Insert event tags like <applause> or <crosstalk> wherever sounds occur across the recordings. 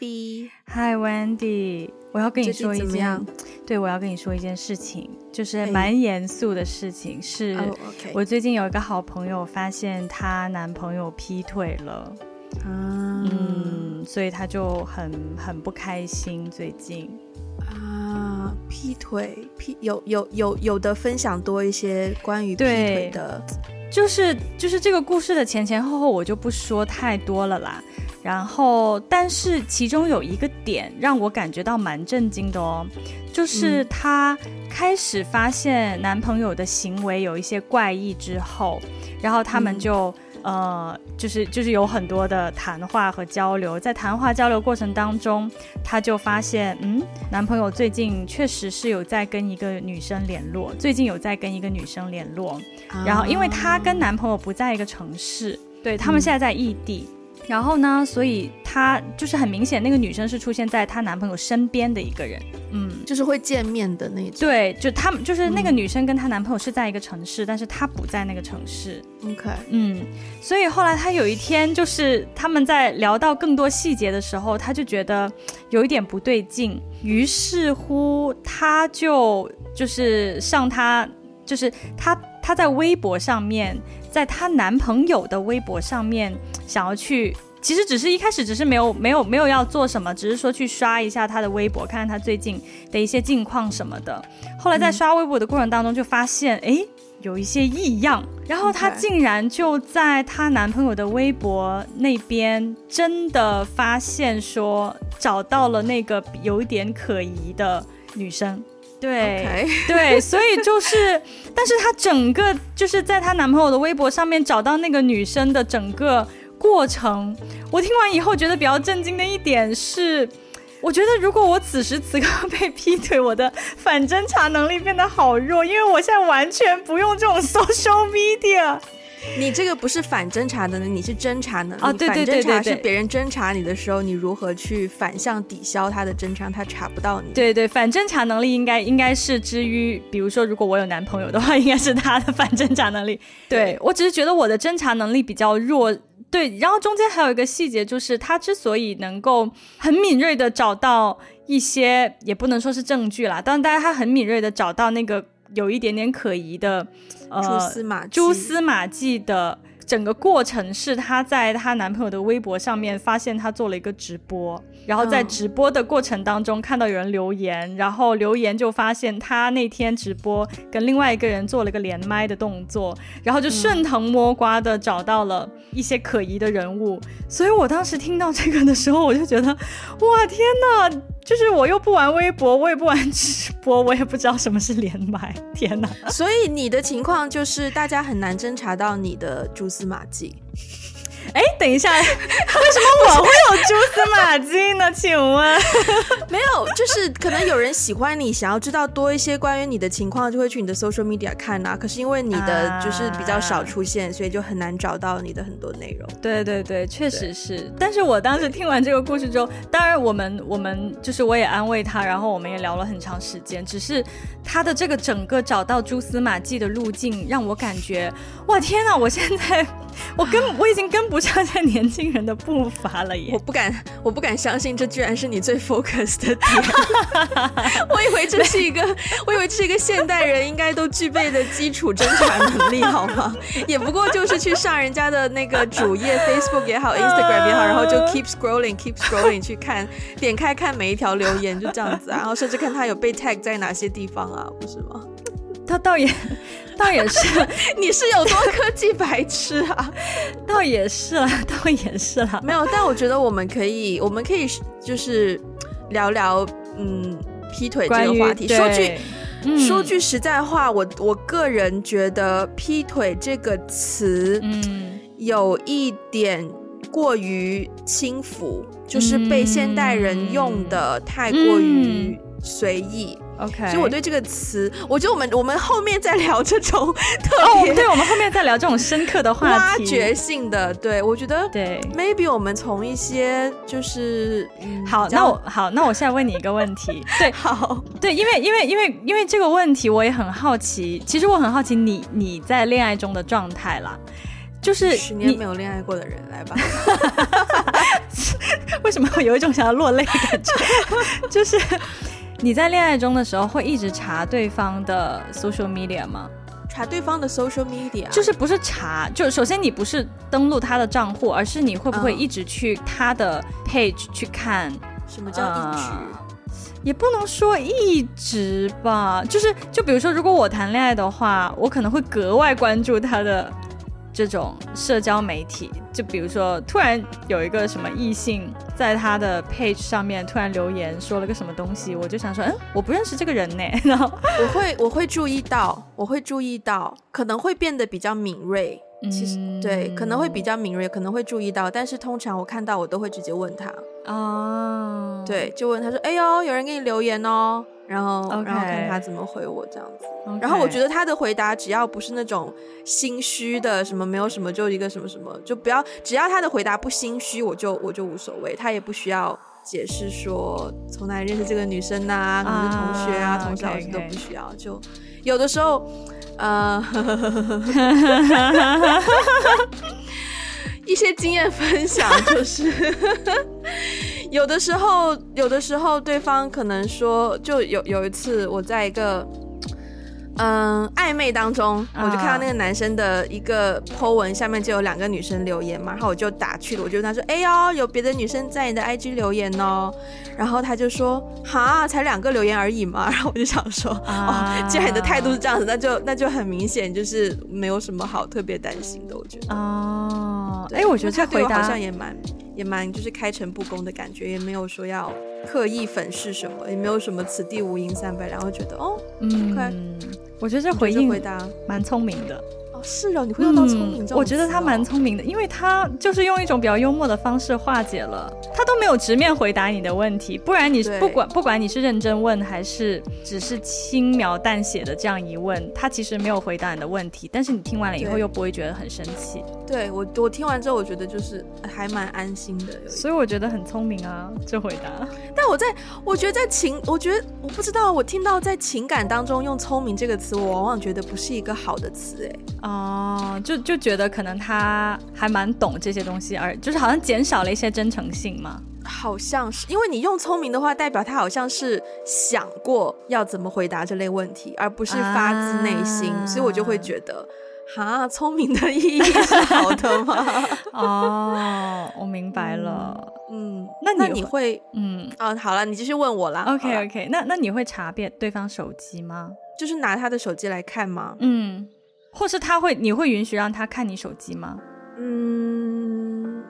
Hi Wendy，我要跟你说一件，对，我要跟你说一件事情，就是蛮严肃的事情，是我最近有一个好朋友发现她男朋友劈腿了，嗯，嗯，所以她就很很不开心，最近。啊，劈腿，劈有有有有的分享多一些关于劈腿的，就是就是这个故事的前前后后我就不说太多了啦。然后，但是其中有一个点让我感觉到蛮震惊的哦，就是她开始发现男朋友的行为有一些怪异之后，然后他们就。嗯呃，就是就是有很多的谈话和交流，在谈话交流过程当中，她就发现，嗯，男朋友最近确实是有在跟一个女生联络，最近有在跟一个女生联络，啊、然后因为她跟男朋友不在一个城市，对，他们现在在异地。嗯然后呢，所以她就是很明显，那个女生是出现在她男朋友身边的一个人，嗯，就是会见面的那种。对，就他们就是那个女生跟她男朋友是在一个城市，嗯、但是她不在那个城市。OK，嗯，所以后来她有一天就是他们在聊到更多细节的时候，她就觉得有一点不对劲，于是乎她就就是上她就是她她在微博上面。在她男朋友的微博上面，想要去，其实只是一开始只是没有没有没有要做什么，只是说去刷一下她的微博，看看她最近的一些近况什么的。后来在刷微博的过程当中，就发现哎、嗯、有一些异样，然后她竟然就在她男朋友的微博那边真的发现说找到了那个有一点可疑的女生。对.对，所以就是，<laughs> 但是她整个就是在她男朋友的微博上面找到那个女生的整个过程，我听完以后觉得比较震惊的一点是，我觉得如果我此时此刻被劈腿，我的反侦查能力变得好弱，因为我现在完全不用这种 <laughs> social media。<laughs> 你这个不是反侦查的能力，你是侦查能力。哦，对对对对是别人侦查你的时候，你如何去反向抵消他的侦查，他查不到你。对对，反侦查能力应该应该是之于，比如说，如果我有男朋友的话，应该是他的反侦查能力。对，我只是觉得我的侦查能力比较弱。对，然后中间还有一个细节，就是他之所以能够很敏锐的找到一些，也不能说是证据啦，但是他很敏锐的找到那个有一点点可疑的。呃，蛛丝马迹，蛛丝马迹的整个过程是她在她男朋友的微博上面发现他做了一个直播，然后在直播的过程当中看到有人留言，然后留言就发现她那天直播跟另外一个人做了一个连麦的动作，然后就顺藤摸瓜的找到了一些可疑的人物，所以我当时听到这个的时候，我就觉得，哇，天哪！就是我又不玩微博，我也不玩直播，我也不知道什么是连麦。天哪！所以你的情况就是大家很难侦查到你的蛛丝马迹。哎，等一下，<laughs> 为什么我会有蛛丝马迹呢？请问，<laughs> 没有，就是可能有人喜欢你，想要知道多一些关于你的情况，就会去你的 social media 看啊。可是因为你的就是比较少出现，啊、所以就很难找到你的很多内容。对对对，确实是。但是我当时听完这个故事之后，当然我们我们就是我也安慰他，然后我们也聊了很长时间。只是他的这个整个找到蛛丝马迹的路径，让我感觉，哇，天呐！我现在。我跟 <laughs> 我已经跟不上现在年轻人的步伐了耶！我不敢，我不敢相信这居然是你最 focus 的点。<laughs> 我以为这是一个，我以为这是一个现代人应该都具备的基础侦查能力，好吗？也不过就是去上人家的那个主页，Facebook 也好，Instagram 也好，然后就 keep scrolling，keep scrolling 去看，点开看每一条留言，就这样子啊，然后甚至看他有被 tag 在哪些地方啊，不是吗？他倒也，倒也是，<laughs> 你是有多科技白痴啊？<laughs> 倒也是啦，倒也是啦。没有，但我觉得我们可以，我们可以就是聊聊，嗯，劈腿这个话题。说句，嗯、说句实在话，我我个人觉得“劈腿”这个词，嗯，有一点过于轻浮，嗯、就是被现代人用的太过于随意。OK，所以我对这个词，我觉得我们我们后面再聊这种特别，oh, 对，我们后面再聊这种深刻的话题，挖掘性的，对，我觉得对，maybe 我们从一些就是好，那我好，那我现在问你一个问题，<laughs> 对，好，对，因为因为因为因为这个问题我也很好奇，其实我很好奇你你在恋爱中的状态啦。就是十年没有恋爱过的人来吧，<laughs> 为什么会有一种想要落泪的感觉？<laughs> 就是你在恋爱中的时候会一直查对方的 social media 吗？查对方的 social media，就是不是查，就首先你不是登录他的账户，而是你会不会一直去他的 page 去看？什么叫一直？呃，也不能说一直吧，就是就比如说，如果我谈恋爱的话，我可能会格外关注他的。这种社交媒体，就比如说，突然有一个什么异性在他的 page 上面突然留言说了个什么东西，我就想说，嗯，我不认识这个人呢。<laughs> 然后我会我会注意到，我会注意到，可能会变得比较敏锐。其实、嗯、对，可能会比较敏锐，可能会注意到，但是通常我看到我都会直接问他。哦，对，就问他说，哎呦，有人给你留言哦。然后.然后看他怎么回我这样子。然后我觉得他的回答只要不是那种心虚的，什么没有什么就一个什么什么，就不要，只要他的回答不心虚，我就我就无所谓。他也不需要解释说从哪里认识这个女生啊，可能是同学啊，同学老师都不需要。就有的时候，呃，<laughs> 一些经验分享 <laughs> 就是。有的时候，有的时候，对方可能说，就有有一次，我在一个嗯暧昧当中，我就看到那个男生的一个 po 文下面就有两个女生留言嘛，然后我就打去了，我就跟他说，哎呦，有别的女生在你的 IG 留言哦，然后他就说，哈，才两个留言而已嘛，<laughs> 然后我就想说，哦，既然你的态度是这样子，那就那就很明显就是没有什么好特别担心的，我觉得。哦，哎，我觉得他对我好像也蛮。也蛮就是开诚布公的感觉，也没有说要刻意粉饰什么，也没有什么此地无银三百两，会觉得哦，嗯我觉得这回应回答蛮聪明的。是啊，你会用到聪明这、哦嗯、我觉得他蛮聪明的，因为他就是用一种比较幽默的方式化解了，他都没有直面回答你的问题，不然你不管不管你是认真问还是只是轻描淡写的这样一问，他其实没有回答你的问题，但是你听完了以后又不会觉得很生气。对，我我听完之后，我觉得就是还蛮安心的，所以我觉得很聪明啊，这回答。<laughs> 但我在我觉得在情，我觉得我不知道，我听到在情感当中用聪明这个词，我往往觉得不是一个好的词，哎。哦，就就觉得可能他还蛮懂这些东西，而就是好像减少了一些真诚性嘛。好像是，因为你用聪明的话，代表他好像是想过要怎么回答这类问题，而不是发自内心，啊、所以我就会觉得，哈，聪明的意义是好的吗？<laughs> 哦，我明白了。嗯，那你，那你会，嗯，哦，好了，你继续问我啦。OK OK，那那你会查遍对方手机吗？就是拿他的手机来看吗？嗯。或是他会，你会允许让他看你手机吗？嗯，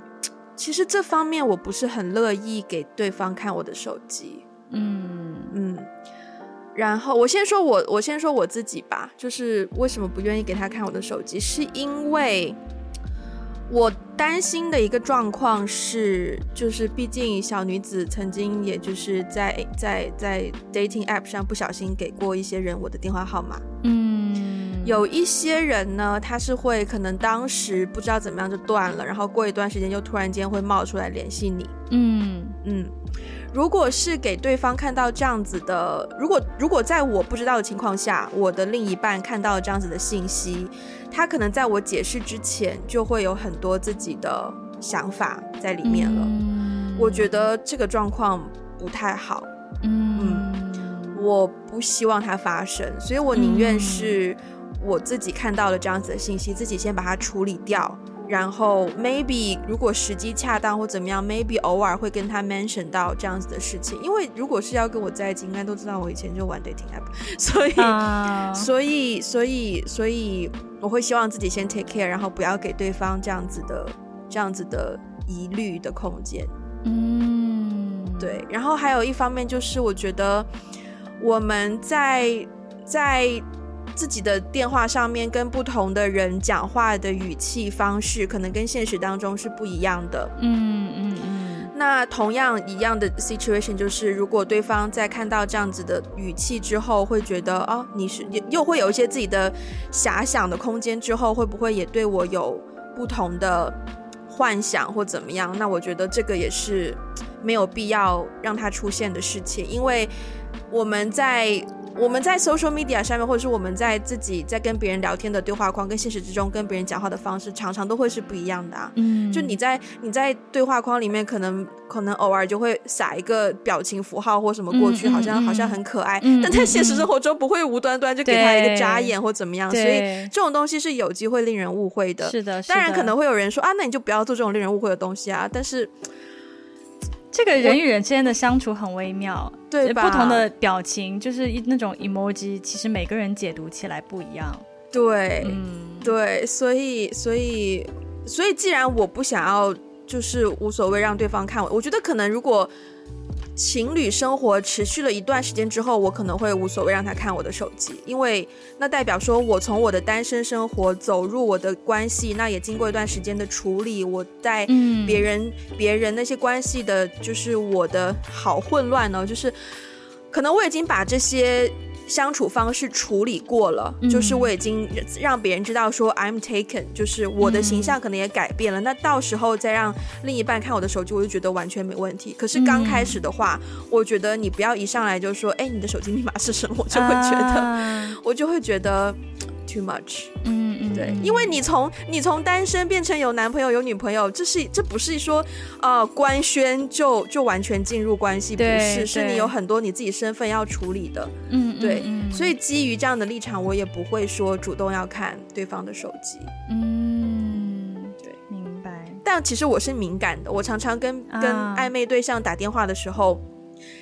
其实这方面我不是很乐意给对方看我的手机。嗯嗯，然后我先说我，我先说我自己吧，就是为什么不愿意给他看我的手机，是因为我担心的一个状况是，就是毕竟小女子曾经也就是在在在 dating app 上不小心给过一些人我的电话号码。嗯。有一些人呢，他是会可能当时不知道怎么样就断了，然后过一段时间就突然间会冒出来联系你。嗯嗯，如果是给对方看到这样子的，如果如果在我不知道的情况下，我的另一半看到了这样子的信息，他可能在我解释之前就会有很多自己的想法在里面了。嗯，我觉得这个状况不太好。嗯，嗯，我不希望它发生，所以我宁愿是。我自己看到了这样子的信息，自己先把它处理掉，然后 maybe 如果时机恰当或怎么样，maybe 偶尔会跟他 mention 到这样子的事情。因为如果是要跟我在一起，应该都知道我以前就玩 dating app，<laughs> 所以、uh... 所以所以所以我会希望自己先 take care，然后不要给对方这样子的这样子的疑虑的空间。嗯，对。然后还有一方面就是，我觉得我们在在。自己的电话上面跟不同的人讲话的语气方式，可能跟现实当中是不一样的。嗯嗯嗯。那同样一样的 situation 就是，如果对方在看到这样子的语气之后，会觉得哦，你是又会有一些自己的遐想的空间之后，会不会也对我有不同的幻想或怎么样？那我觉得这个也是没有必要让它出现的事情，因为我们在。我们在 social media 上面，或者是我们在自己在跟别人聊天的对话框，跟现实之中跟别人讲话的方式，常常都会是不一样的啊。嗯，就你在你在对话框里面，可能可能偶尔就会撒一个表情符号或什么过去，嗯、好像、嗯、好像很可爱，嗯、<laughs> 但在现实生活中不会无端端就给他一个眨眼或怎么样，所以这种东西是有机会令人误会的。是的，当然可能会有人说啊，那你就不要做这种令人误会的东西啊。但是。这个人与人之间的相处很微妙，对吧？不同的表情就是那种 emoji，其实每个人解读起来不一样。对，嗯，对，所以，所以，所以，既然我不想要，就是无所谓让对方看我，我觉得可能如果。情侣生活持续了一段时间之后，我可能会无所谓让他看我的手机，因为那代表说我从我的单身生活走入我的关系，那也经过一段时间的处理，我在别人、嗯、别人那些关系的，就是我的好混乱呢，就是可能我已经把这些。相处方式处理过了，嗯、就是我已经让别人知道说 I'm taken，就是我的形象可能也改变了。嗯、那到时候再让另一半看我的手机，我就觉得完全没问题。可是刚开始的话，嗯、我觉得你不要一上来就说，哎，你的手机密码是什么？我就会觉得，啊、我就会觉得。Too much，嗯嗯，对，因为你从你从单身变成有男朋友有女朋友，这是这不是说呃官宣就就完全进入关系，不是，是你有很多你自己身份要处理的，嗯对，嗯，所以基于这样的立场，我也不会说主动要看对方的手机，嗯，对，明白。但其实我是敏感的，我常常跟跟暧昧对象打电话的时候。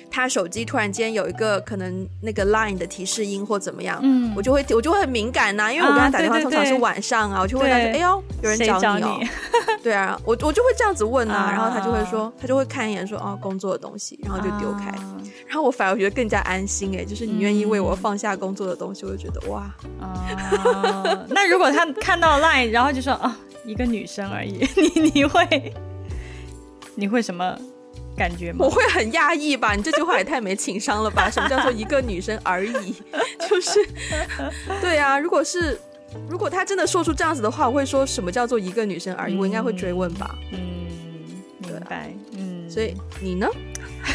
他手机突然间有一个可能那个 Line 的提示音或怎么样，嗯，我就会我就会很敏感呐、啊，因为我跟他打电话通常是晚上啊，啊对对对，我就会问他说，哎呦，有人找你哦，你？<laughs> 对啊，我我就会这样子问啊，然后他就会说，他就会看一眼说，哦，工作的东西，然后就丢开，然后我反而觉得更加安心哎，就是你愿意为我放下工作的东西，我就觉得哇，啊，那如果他看到 Line，然后就说，哦，一个女生而已，<laughs> 你你会你会什么？感觉吗？我会很压抑吧？你这句话也太没情商了吧？什么叫做一个女生而已？<laughs> 就是，对啊，如果是，如果他真的说出这样子的话，我会说什么叫做一个女生而已？嗯、我应该会追问吧？嗯，明白。嗯，所以你呢？<laughs>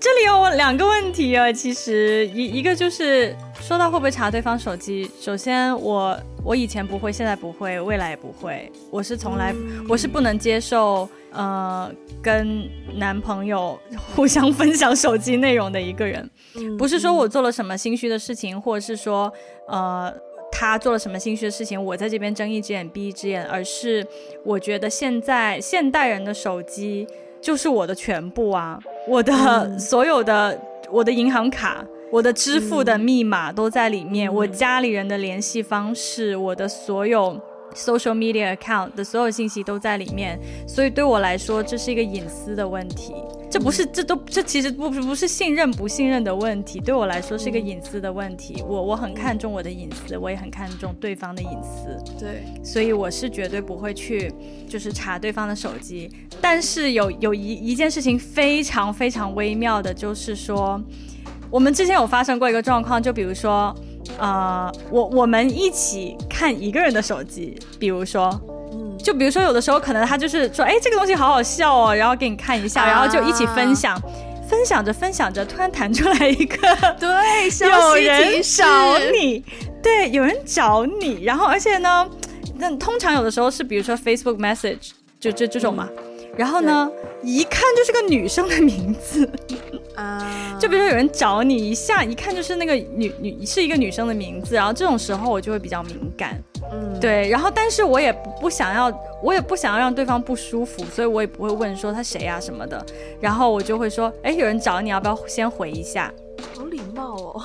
这里有两个问题啊，其实一一个就是说到会不会查对方手机，首先我我以前不会，现在不会，未来也不会。我是从来、嗯、我是不能接受。呃，跟男朋友互相分享手机内容的一个人，嗯、不是说我做了什么心虚的事情，或者是说，呃，他做了什么心虚的事情，我在这边睁一只眼闭一只眼，而是我觉得现在现代人的手机就是我的全部啊，我的、嗯、所有的我的银行卡、我的支付的密码都在里面，嗯、我家里人的联系方式，我的所有。Social media account 的所有信息都在里面，所以对我来说，这是一个隐私的问题。这不是，这都，这其实不不是信任不信任的问题，对我来说是一个隐私的问题。我我很看重我的隐私，我也很看重对方的隐私。对，所以我是绝对不会去就是查对方的手机。但是有有一一件事情非常非常微妙的，就是说，我们之前有发生过一个状况，就比如说。啊、呃，我我们一起看一个人的手机，比如说，嗯，就比如说有的时候可能他就是说，哎，这个东西好好笑哦，<laughs> 然后给你看一下，啊、然后就一起分享，分享着分享着，突然弹出来一个，<laughs> 对，<laughs> 有人找你，对，有人找你，然后而且呢，那通常有的时候是比如说 Facebook Message，就这这种嘛。嗯。然后呢，一看就是个女生的名字，啊，就比如说有人找你一下，一看就是那个女女是一个女生的名字，然后这种时候我就会比较敏感，嗯，对，然后但是我也不想要，我也不想要让对方不舒服，所以我也不会问说他谁啊什么的，然后我就会说，哎，有人找你，要不要先回一下？好礼貌哦。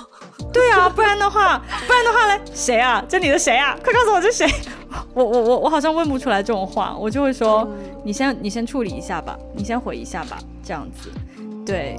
对啊，不然的话，不然的话嘞，谁啊？这里的谁啊？快告诉我这谁？<laughs> 我我我我好像问不出来这种话，我就会说，嗯、你先你先处理一下吧，你先回一下吧，这样子，对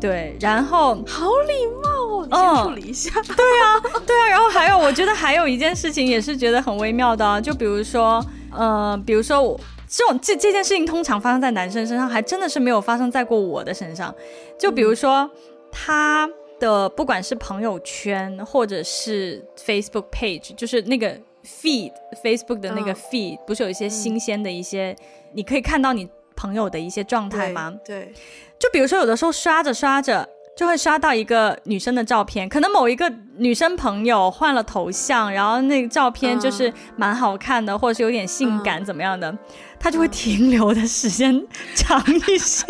对，然后好礼貌哦，你先处理一下，对啊对啊，然后还有，我觉得还有一件事情也是觉得很微妙的、啊，就比如说，呃，比如说我这种这这件事情通常发生在男生身上，还真的是没有发生在过我的身上，就比如说、嗯、他。的不管是朋友圈或者是 Facebook page，就是那个 feed，Facebook 的那个 feed，、哦、不是有一些新鲜的一些，嗯、你可以看到你朋友的一些状态吗？对，对，就比如说有的时候刷着刷着，就会刷到一个女生的照片，可能某一个女生朋友换了头像，然后那个照片就是蛮好看的，嗯、或者是有点性感怎么样的，她、嗯、就会停留的时间长一些。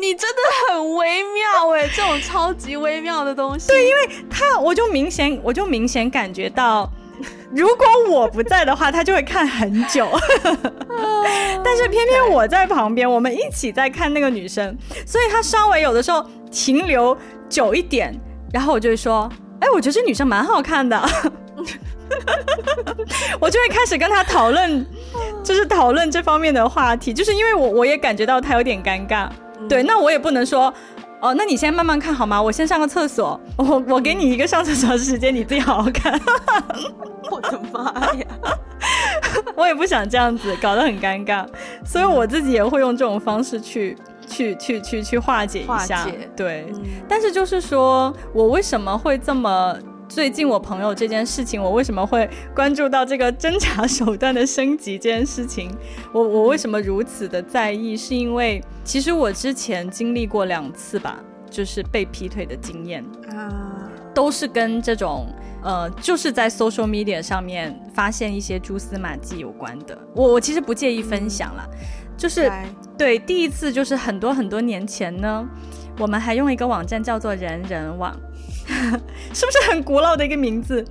你真的很微妙哎，这种超级微妙的东西。对，因为她，我就明显，我就明显感觉到。如果我不在的话，他就会看很久。<laughs> 但是偏偏我在旁边，我们一起在看那个女生，所以他稍微有的时候停留久一点，然后我就会说：“哎，我觉得这女生蛮好看的。<laughs> ”我就会开始跟他讨论，就是讨论这方面的话题，就是因为我我也感觉到他有点尴尬。对，那我也不能说。哦，那你先慢慢看好吗？我先上个厕所，我我给你一个上厕所的时间，你自己好好看。<laughs> 我的妈呀！<laughs> 我也不想这样子，搞得很尴尬，所以我自己也会用这种方式去去去去去化解一下。对，嗯、但是就是说我为什么会这么？最近我朋友这件事情，我为什么会关注到这个侦查手段的升级这件事情？我我为什么如此的在意？是因为其实我之前经历过两次吧，就是被劈腿的经验啊，都是跟这种呃，就是在 social media 上面发现一些蛛丝马迹有关的。我我其实不介意分享啦，就是对，第一次就是很多很多年前呢，我们还用一个网站叫做人人网。<laughs> 是不是很古老的一个名字？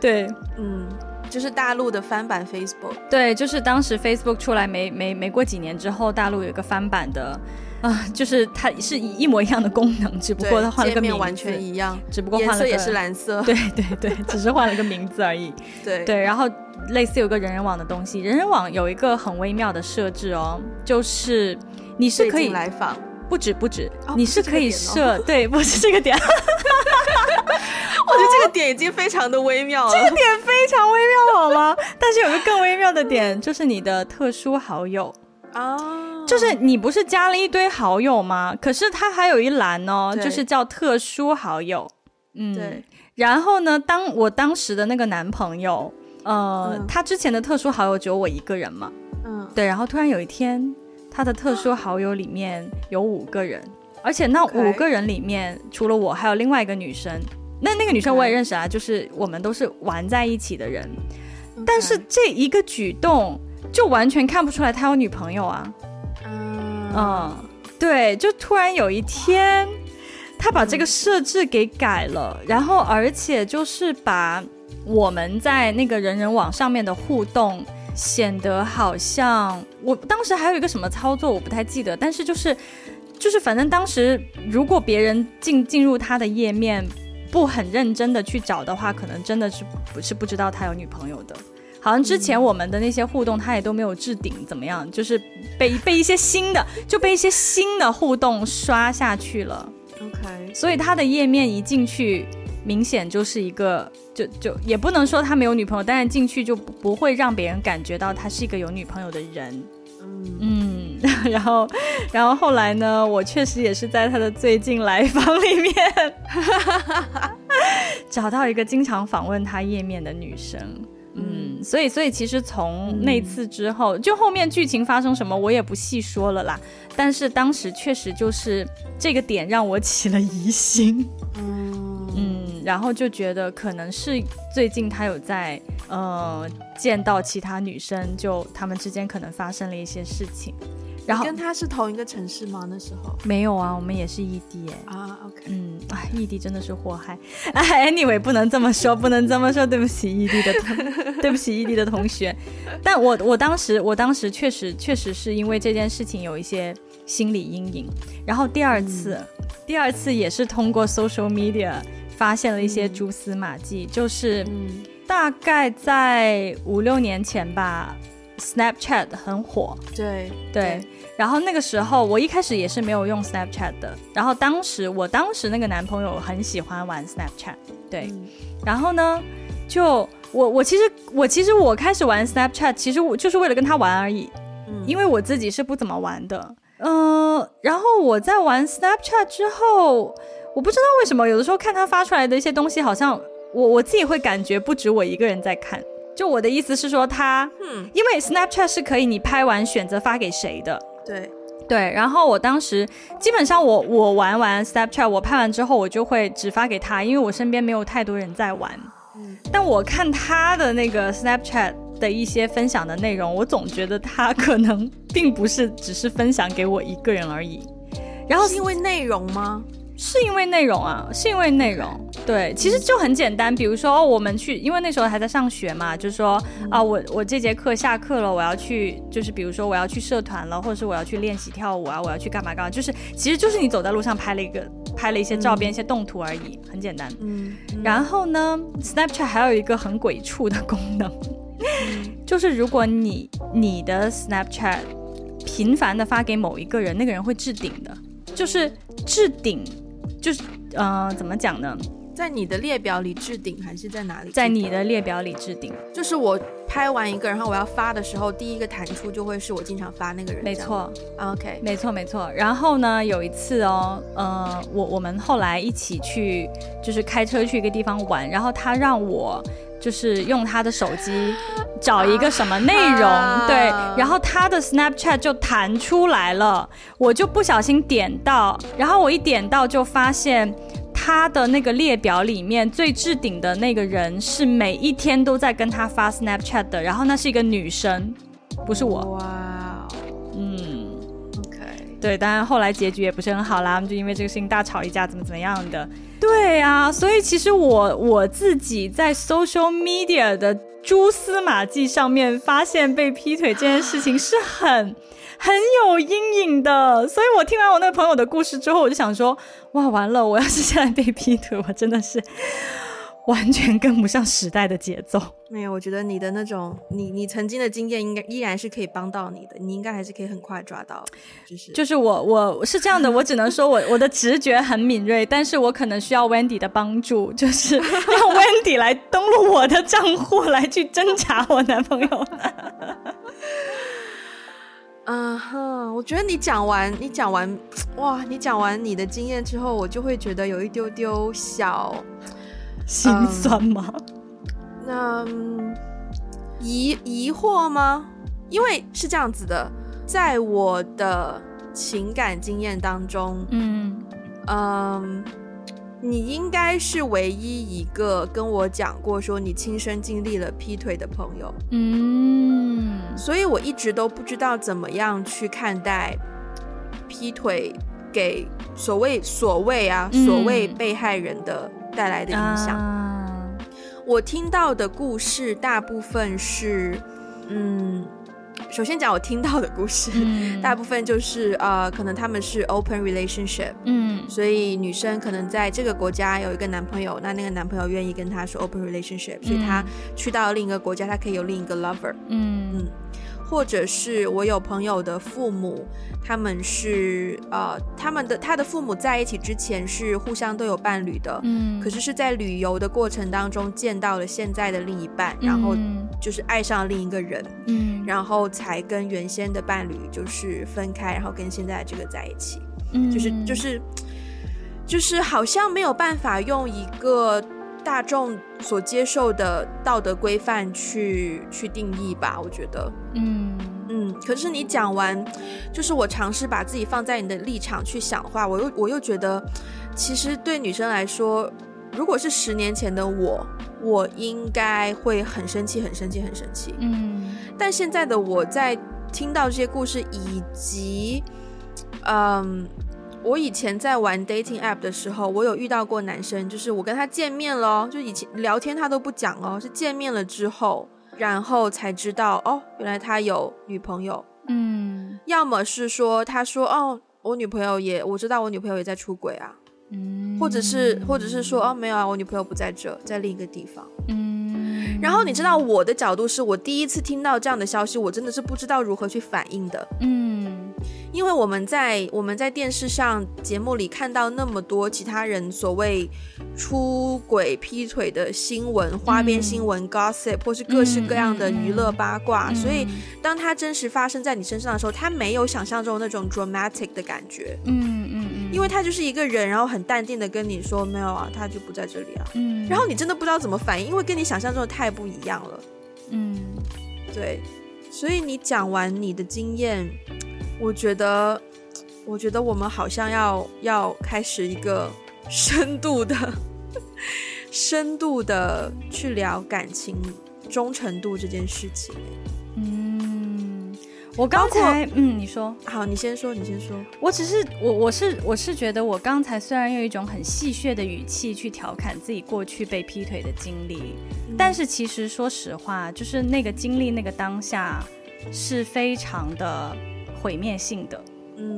对，嗯，就是大陆的翻版 Facebook。对，就是当时 Facebook 出来没没没过几年之后，大陆有一个翻版的，啊、呃，就是它是一一模一样的功能，只不过它换了个名字，完全一样，只不过换了个，颜色也是蓝色。<laughs> 对对对，只是换了个名字而已。对对，然后类似有个人人网的东西，人人网有一个很微妙的设置哦，就是你是可以来访。不止不止，哦、你是可以设、哦、对，不是这个点。<laughs> 我觉得这个点已经非常的微妙了，这个点非常微妙，好吗？但是有个更微妙的点，就是你的特殊好友啊，就是你不是加了一堆好友吗？可是它还有一栏哦，就是叫特殊好友。嗯，对。然后呢，当我当时的那个男朋友，呃，嗯、他之前的特殊好友只有我一个人嘛，嗯，对。然后突然有一天。他的特殊好友里面有五个人，而且那五个人里面.除了我，还有另外一个女生。那那个女生我也认识啊.就是我们都是玩在一起的人。但是这一个举动就完全看不出来他有女朋友啊。嗯，嗯，对，就突然有一天，他把这个设置给改了，嗯、然后而且就是把我们在那个人人网上面的互动。显得好像我当时还有一个什么操作，我不太记得，但是就是，就是反正当时如果别人进进入他的页面，不很认真的去找的话，可能真的是不是不知道他有女朋友的。好像之前我们的那些互动，他也都没有置顶，怎么样？就是被被一些新的就被一些新的互动刷下去了。OK，所以他的页面一进去。明显就是一个，就就也不能说他没有女朋友，但是进去就不不会让别人感觉到他是一个有女朋友的人。嗯嗯，<laughs> 然后然后后来呢，我确实也是在他的最近来访里面 <laughs> 找到一个经常访问他页面的女生。嗯，所以所以其实从那次之后，就后面剧情发生什么我也不细说了啦。但是当时确实就是这个点让我起了疑心。嗯。然后就觉得可能是最近他有在呃见到其他女生，就他们之间可能发生了一些事情。然后跟他是同一个城市吗？那时候没有啊，我们也是异地耶。啊，OK，嗯，哎，异地真的是祸害。哎，anyway，不能这么说，不能这么说，对不起异地的同，<laughs> 对不起异地的同学。但我我当时我当时确实确实是因为这件事情有一些心理阴影。然后第二次，嗯、第二次也是通过 social media。发现了一些蛛丝马迹，嗯、就是大概在五六年前吧，Snapchat 很火。对对，对。然后那个时候我一开始也是没有用 Snapchat 的，然后当时我当时那个男朋友很喜欢玩 Snapchat，对，嗯、然后呢，就我我其实我其实我开始玩 Snapchat，其实我就是为了跟他玩而已，嗯、因为我自己是不怎么玩的，嗯、呃，然后我在玩 Snapchat 之后。我不知道为什么，有的时候看他发出来的一些东西，好像我我自己会感觉不止我一个人在看。就我的意思是说他，他嗯，因为 Snapchat 是可以你拍完选择发给谁的，对对，然后我当时基本上我我玩完 Snapchat，我拍完之后我就会只发给他，因为我身边没有太多人在玩。嗯，但我看他的那个 Snapchat 的一些分享的内容，我总觉得他可能并不是只是分享给我一个人而已。然后是因为内容吗？是因为内容啊，是因为内容。对，其实就很简单，比如说我们去，因为那时候还在上学嘛，就是说啊，我我这节课下课了，我要去，就是比如说我要去社团了，或者是我要去练习跳舞啊，我要去干嘛干嘛，就是其实就是你走在路上拍了一个拍了一些照片、嗯、一些动图而已，很简单。嗯。嗯，然后呢，Snapchat 还有一个很鬼畜的功能，嗯、<laughs> 就是如果你你的 Snapchat 频繁的发给某一个人，那个人会置顶的，就是置顶。就是，呃，怎么讲呢？在你的列表里置顶，还是在哪里？在你的列表里置顶。就是我拍完一个，然后我要发的时候，第一个弹出就会是我经常发那个人。没错，OK，没错没错。然后呢，有一次哦，呃，我我们后来一起去，就是开车去一个地方玩，然后他让我。就是用他的手机找一个什么内容，啊、对，然后他的 Snapchat 就弹出来了，我就不小心点到，然后我一点到就发现他的那个列表里面最置顶的那个人是每一天都在跟他发 Snapchat 的，然后那是一个女生，不是我。哇，对，当然后来结局也不是很好啦，就因为这个事情大吵一架，怎么怎么样的。对啊，所以其实我我自己在 social media 的蛛丝马迹上面发现被劈腿这件事情是很很有阴影的，所以我听完我那个朋友的故事之后，我就想说，哇，完了，我要是现在被劈腿，我真的是。完全跟不上时代的节奏。没有，我觉得你的那种，你你曾经的经验应该依然是可以帮到你的，你应该还是可以很快抓到。就是就是我我是这样的，我只能说我我的直觉很敏锐，但是我可能需要 Wendy 的帮助，就是 <laughs> 让 Wendy 来登录我的账户来去侦查我男朋友。嗯哼，我觉得你讲完你讲完哇，你讲完你的经验之后，我就会觉得有一丢丢小。心酸吗？那、嗯、疑疑惑吗？因为是这样子的，在我的情感经验当中，嗯嗯，你应该是唯一一个跟我讲过说你亲身经历了劈腿的朋友，嗯，所以我一直都不知道怎么样去看待劈腿给所谓所谓啊、嗯、所谓被害人的。带来的影响，uh、我听到的故事大部分是，嗯，首先讲我听到的故事，嗯、大部分就是呃，可能他们是 open relationship，嗯，所以女生可能在这个国家有一个男朋友，那那个男朋友愿意跟她说 open relationship，所以她去到另一个国家，她可以有另一个 lover，嗯。嗯。或者是我有朋友的父母，他们是呃，他们的他的父母在一起之前是互相都有伴侣的，嗯，可是是在旅游的过程当中见到了现在的另一半，嗯、然后就是爱上了另一个人，嗯，然后才跟原先的伴侣就是分开，然后跟现在这个在一起，嗯，就是就是就是好像没有办法用一个。大众所接受的道德规范去去定义吧，我觉得，嗯嗯。可是你讲完，就是我尝试把自己放在你的立场去想话，我又我又觉得，其实对女生来说，如果是十年前的我，我应该会很生气，很生气，很生气。嗯。但现在的我在听到这些故事，以及，嗯。我以前在玩 dating app 的时候，我有遇到过男生，就是我跟他见面了，就以前聊天他都不讲哦，是见面了之后，然后才知道哦，原来他有女朋友。嗯，要么是说他说哦，我女朋友也我知道我女朋友也在出轨啊，嗯，或者是或者是说哦，没有啊，我女朋友不在这，在另一个地方。嗯，然后你知道我的角度是我第一次听到这样的消息，我真的是不知道如何去反应的。嗯。因为我们在我们在电视上节目里看到那么多其他人所谓出轨劈腿的新闻、花边新闻、嗯、gossip 或是各式各样的娱乐八卦，嗯、所以当它真实发生在你身上的时候，它没有想象中那种 dramatic 的感觉。嗯嗯嗯，因为他就是一个人，然后很淡定的跟你说没有啊，他就不在这里啊。嗯，然后你真的不知道怎么反应，因为跟你想象中的太不一样了。嗯，对，所以你讲完你的经验。我觉得我觉得我们好像要要开始一个深度的、<laughs> 深度的去聊感情忠诚度这件事情。嗯，我刚才嗯，你说好，你先说，你先说。我只是我我是我是觉得我刚才虽然用一种很戏谑的语气去调侃自己过去被劈腿的经历，嗯，但是其实说实话，就是那个经历那个当下是非常的毁灭性的。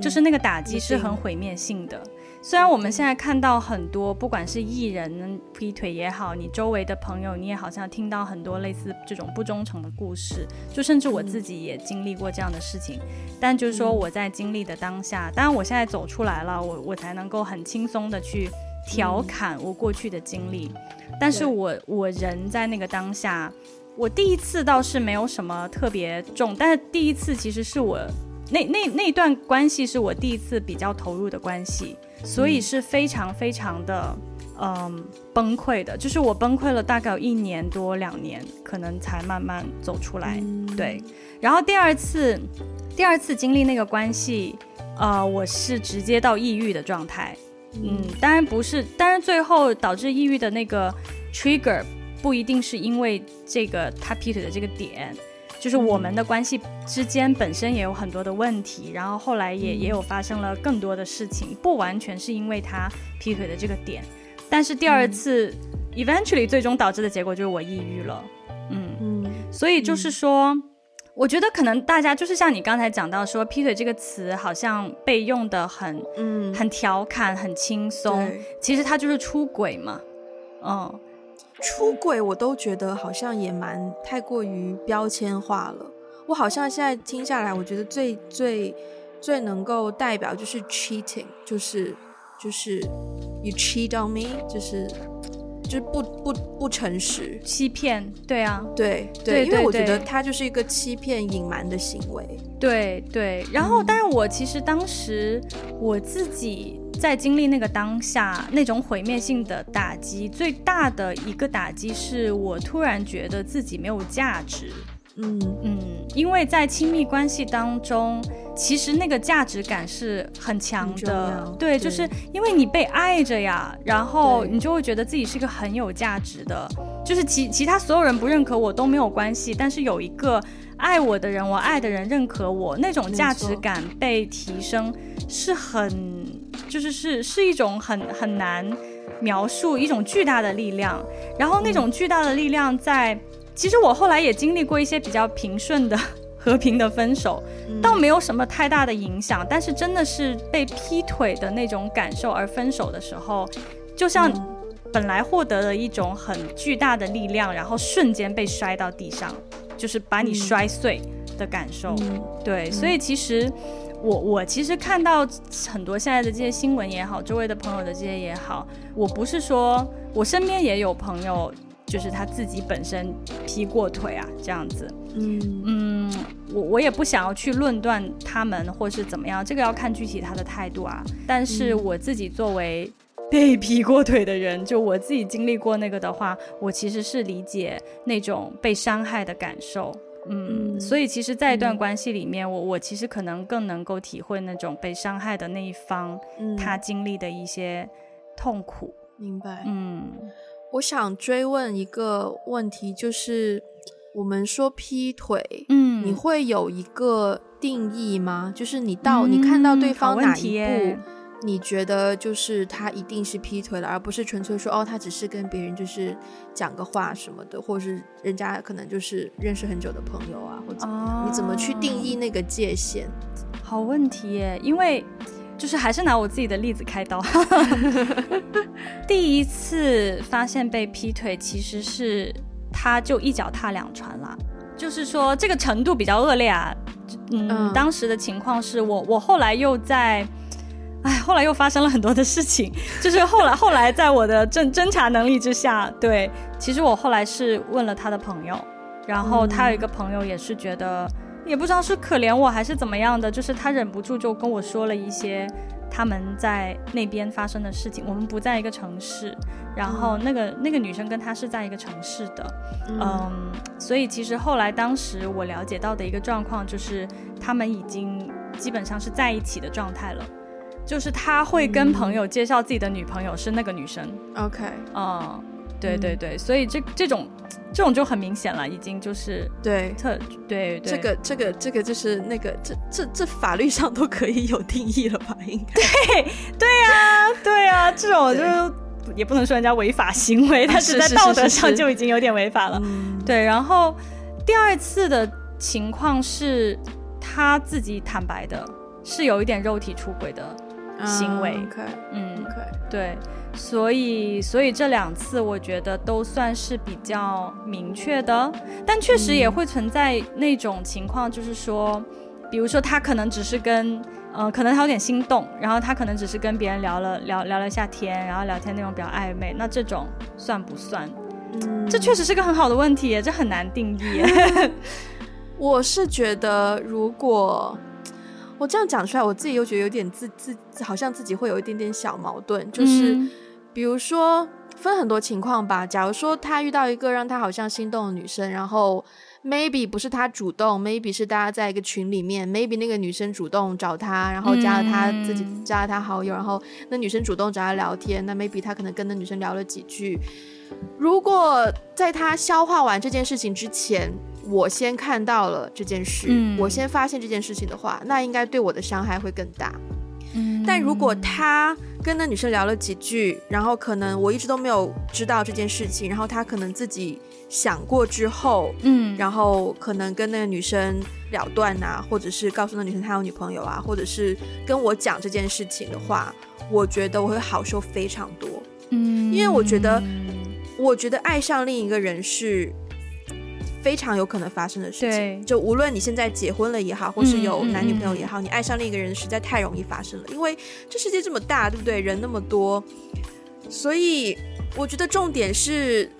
就是那个打击是很毁灭性的。虽然我们现在看到很多，不管是艺人劈腿也好，你周围的朋友，你也好像听到很多类似这种不忠诚的故事。就甚至我自己也经历过这样的事情。但就是说我在经历的当下，当然我现在走出来了，我我才能够很轻松的去调侃我过去的经历。但是我我人在那个当下，我第一次倒是没有什么特别重，但是第一次其实是我。那那那段关系是我第一次比较投入的关系，所以是非常非常的嗯崩溃的，就是我崩溃了大概有一年多两年，可能才慢慢走出来。对，然后第二次第二次经历那个关系，呃，我是直接到抑郁的状态。嗯，当然不是，当然最后导致抑郁的那个 trigger 不一定是因为这个他劈腿的这个点。就是我们的关系之间本身也有很多的问题，然后后来也也有发生了更多的事情，不完全是因为他劈腿的这个点，但是第二次、嗯、eventually 最终导致的结果就是我抑郁了，嗯嗯，所以就是说、嗯，我觉得可能大家就是像你刚才讲到说劈腿这个词好像被用的很嗯。很调侃很轻松，其实它就是出轨嘛，嗯。出轨我都觉得好像也蛮太过于标签化了。我好像现在听下来，我觉得最最最能够代表就是 cheating，就是就是 you cheat on me，就是就是不不不诚实，欺骗。对啊，对对，对，因为我觉得他就是一个欺骗隐瞒的行为。对对，然后，但是我其实当时我自己。在经历那个当下，那种毁灭性的打击，最大的一个打击是我突然觉得自己没有价值。嗯嗯，因为在亲密关系当中，其实那个价值感是很强的。对，就是因为你被爱着呀，然后你就会觉得自己是一个很有价值的。就是其其他所有人不认可我都没有关系，但是有一个爱我的人，我爱的人认可我，那种价值感被提升是很。就是是是一种很很难描述一种巨大的力量，然后那种巨大的力量在，其实我后来也经历过一些比较平顺的 <laughs> 和平的分手，倒没有什么太大的影响，但是真的是被劈腿的那种感受而分手的时候，就像本来获得了一种很巨大的力量，然后瞬间被摔到地上，就是把你摔碎的感受。对，所以其实。我我其实看到很多现在的这些新闻也好，周围的朋友的这些也好，我不是说我身边也有朋友，就是他自己本身劈过腿啊，这样子。嗯嗯，我我也不想要去论断他们或是怎么样，这个要看具体他的态度啊。但是我自己作为被劈过腿的人，就我自己经历过那个的话，我其实是理解那种被伤害的感受。嗯，所以其实，在一段关系里面，嗯、我我其实可能更能够体会那种被伤害的那一方，嗯、他经历的一些痛苦。明白。嗯，我想追问一个问题，就是我们说劈腿，嗯，你会有一个定义吗？就是你到、嗯、你看到对方哪一步？你觉得就是他一定是劈腿了，而不是纯粹说哦，他只是跟别人就是讲个话什么的，或者是人家可能就是认识很久的朋友啊，或者怎么样，哦，你怎么去定义那个界限？好问题耶，因为就是还是拿我自己的例子开刀。<laughs> 第一次发现被劈腿，其实是他就一脚踏两船了，就是说这个程度比较恶劣啊。嗯，嗯当时的情况是我我后来又在。哎，后来又发生了很多的事情，<laughs> 就是后来后来在我的侦侦查能力之下，对，其实我后来是问了他的朋友，然后他有一个朋友也是觉得，也不知道是可怜我还是怎么样的，就是他忍不住就跟我说了一些他们在那边发生的事情。我们不在一个城市，然后那个那个女生跟他是在一个城市的，嗯，所以其实后来当时我了解到的一个状况就是，他们已经。基本上是在一起的状态了，就是他会跟朋友介绍自己的女朋友是那个女生。OK，嗯，对对对，所以这这种这种就很明显了，已经就是对特对对，这个这个这个就是那个这这这法律上都可以有定义了吧？应该对对呀对呀，这种就。也不能说人家违法行为，但是在道德上就已经有点违法了。对，然后第二次的情况是他自己坦白的，是有一点肉体出轨的行为。Uh, okay. 嗯，okay. 对，所以所以这两次我觉得都算是比较明确的，但确实也会存在那种情况，就是说，比如说他可能只是跟。呃，可能他有点心动，然后他可能只是跟别人聊了聊聊了一下天，然后聊天内容比较暧昧，那这种算不算？嗯，这确实是个很好的问题，这很难定义。我是觉得，如果我这样讲出来，我自己又觉得有点自自，好像自己会有一点点小矛盾，就是、嗯、比如说分很多情况吧。假如说他遇到一个让他好像心动的女生，然后。Maybe 不是他主动，Maybe 是大家在一个群里面，Maybe 那个女生主动找他，然后加了他自己加了他好友，然后那女生主动找他聊天，那 Maybe 他可能跟那女生聊了几句。如果在他消化完这件事情之前，我先看到了这件事，嗯，我先发现这件事情的话，那应该对我的伤害会更大。嗯，但如果他跟那女生聊了几句，然后可能我一直都没有知道这件事情，然后他可能自己。想过之后，嗯，然后可能跟那个女生了断啊，或者是告诉那女生他有女朋友啊，或者是跟我讲这件事情的话，我觉得我会好受非常多，嗯，因为我觉得，我觉得爱上另一个人是非常有可能发生的事情，就无论你现在结婚了也好，或是有男女朋友也好，你爱上另一个人实在太容易发生了，因为这世界这么大，对不对？人那么多，所以我觉得重点是。